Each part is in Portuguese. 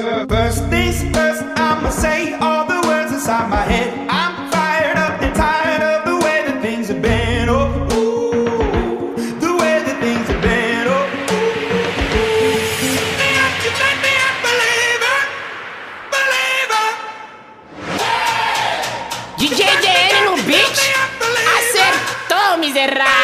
First things first, I'ma say all the words inside my head. I'm fired up and tired of the way that things have been. Oh, ooh, the way that things have been. Oh, ooh. Me up, you make me a believer, believer. DJ DN no beat, acertou miserável,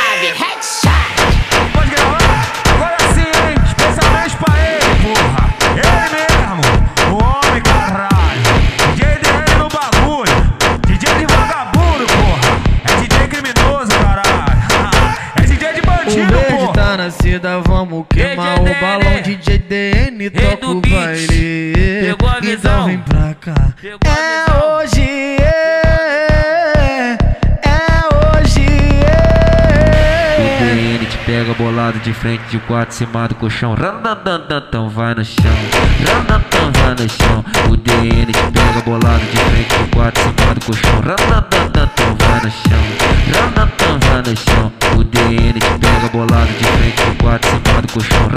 De O verde porra. tá nascida, vamos queimar DJ o balão. DJ DN toca o baile. Pegou a visão. Então vem pra cá. Pegou É hoje, é, é hoje. O É. DN te pega bolado de frente, de quatro, cima do colchão. Randandandantan, vai no chão. Randandan, vai no chão. O DN te pega bolado de frente, de quatro, cima do colchão. Randandandantan, vai no chão. Randandan, vai no chão. O DN te pega bolado de frente, de quatro, cima do colchão.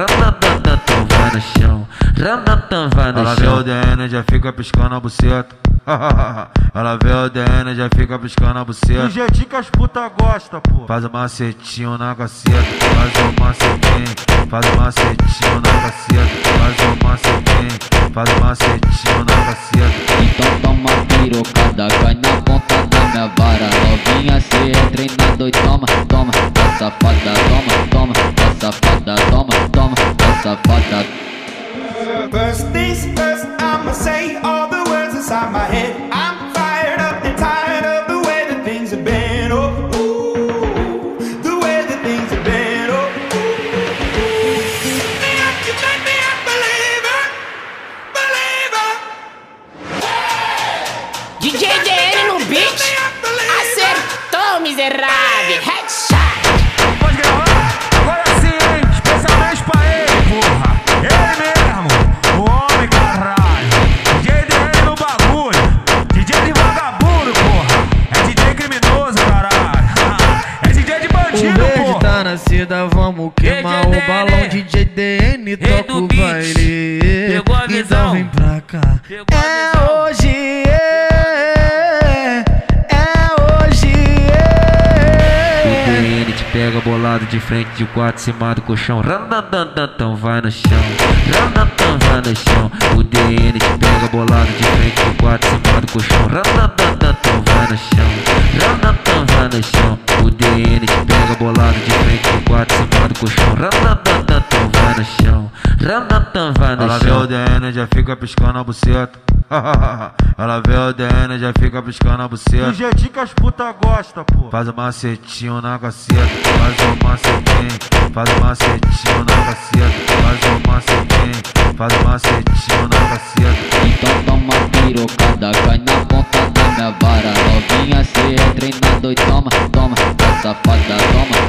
No chão. Randandan, vai no Ela vê chão. o DN já fica piscando a buceta. Ela vê o DN já fica piscando a buceta. Do jeitinho que as puta gosta, pô. Faz o macetinho na caceta. Faz o macetinho. Faz o macetinho na caceta. Faz o macetinho. Faz o macetinho na caceta. E toma, toma Tá safada, toma, toma Tá safada, toma, toma Tá safada First things first, I'ma say all the words inside my head. I'm fired up and tired of the way that things have been. Oh, ooh, the way that things have been. Oh, ooh. Me up, you make me a believer, believer. DJ DN no beat, acertou miserável, nascida, vamos queimar o balão. DJ DN toca o baile. Pegou a visão. Então vem pra cá. A É visão. hoje, é, é hoje. O É. DN te pega bolado de frente, de quatro, cima do colchão. Randandandantan, vai no chão. Randandan, vai no chão. O DN te pega bolado de frente, de quatro, cima do colchão. Randandandantan, vai no chão. Randandan, vai no chão. O DN te pega bolado de frente, de quatro, cima do colchão. Vai no chão. Randandan, vai no Ela vê o chão. DN já fica piscando a buceta. Ela vê o DN já fica piscando a buceta. Do jeitinho que as puta gosta, pô. Faz o macetinho na caceta. Faz o macetinho. Faz o macetinho na caceta. Faz o macetinho. Faz o macetinho na caceta. Então toma pirocada, cai na ponta da minha vara Novinha cê é treinado e toma, toma Tá safada, toma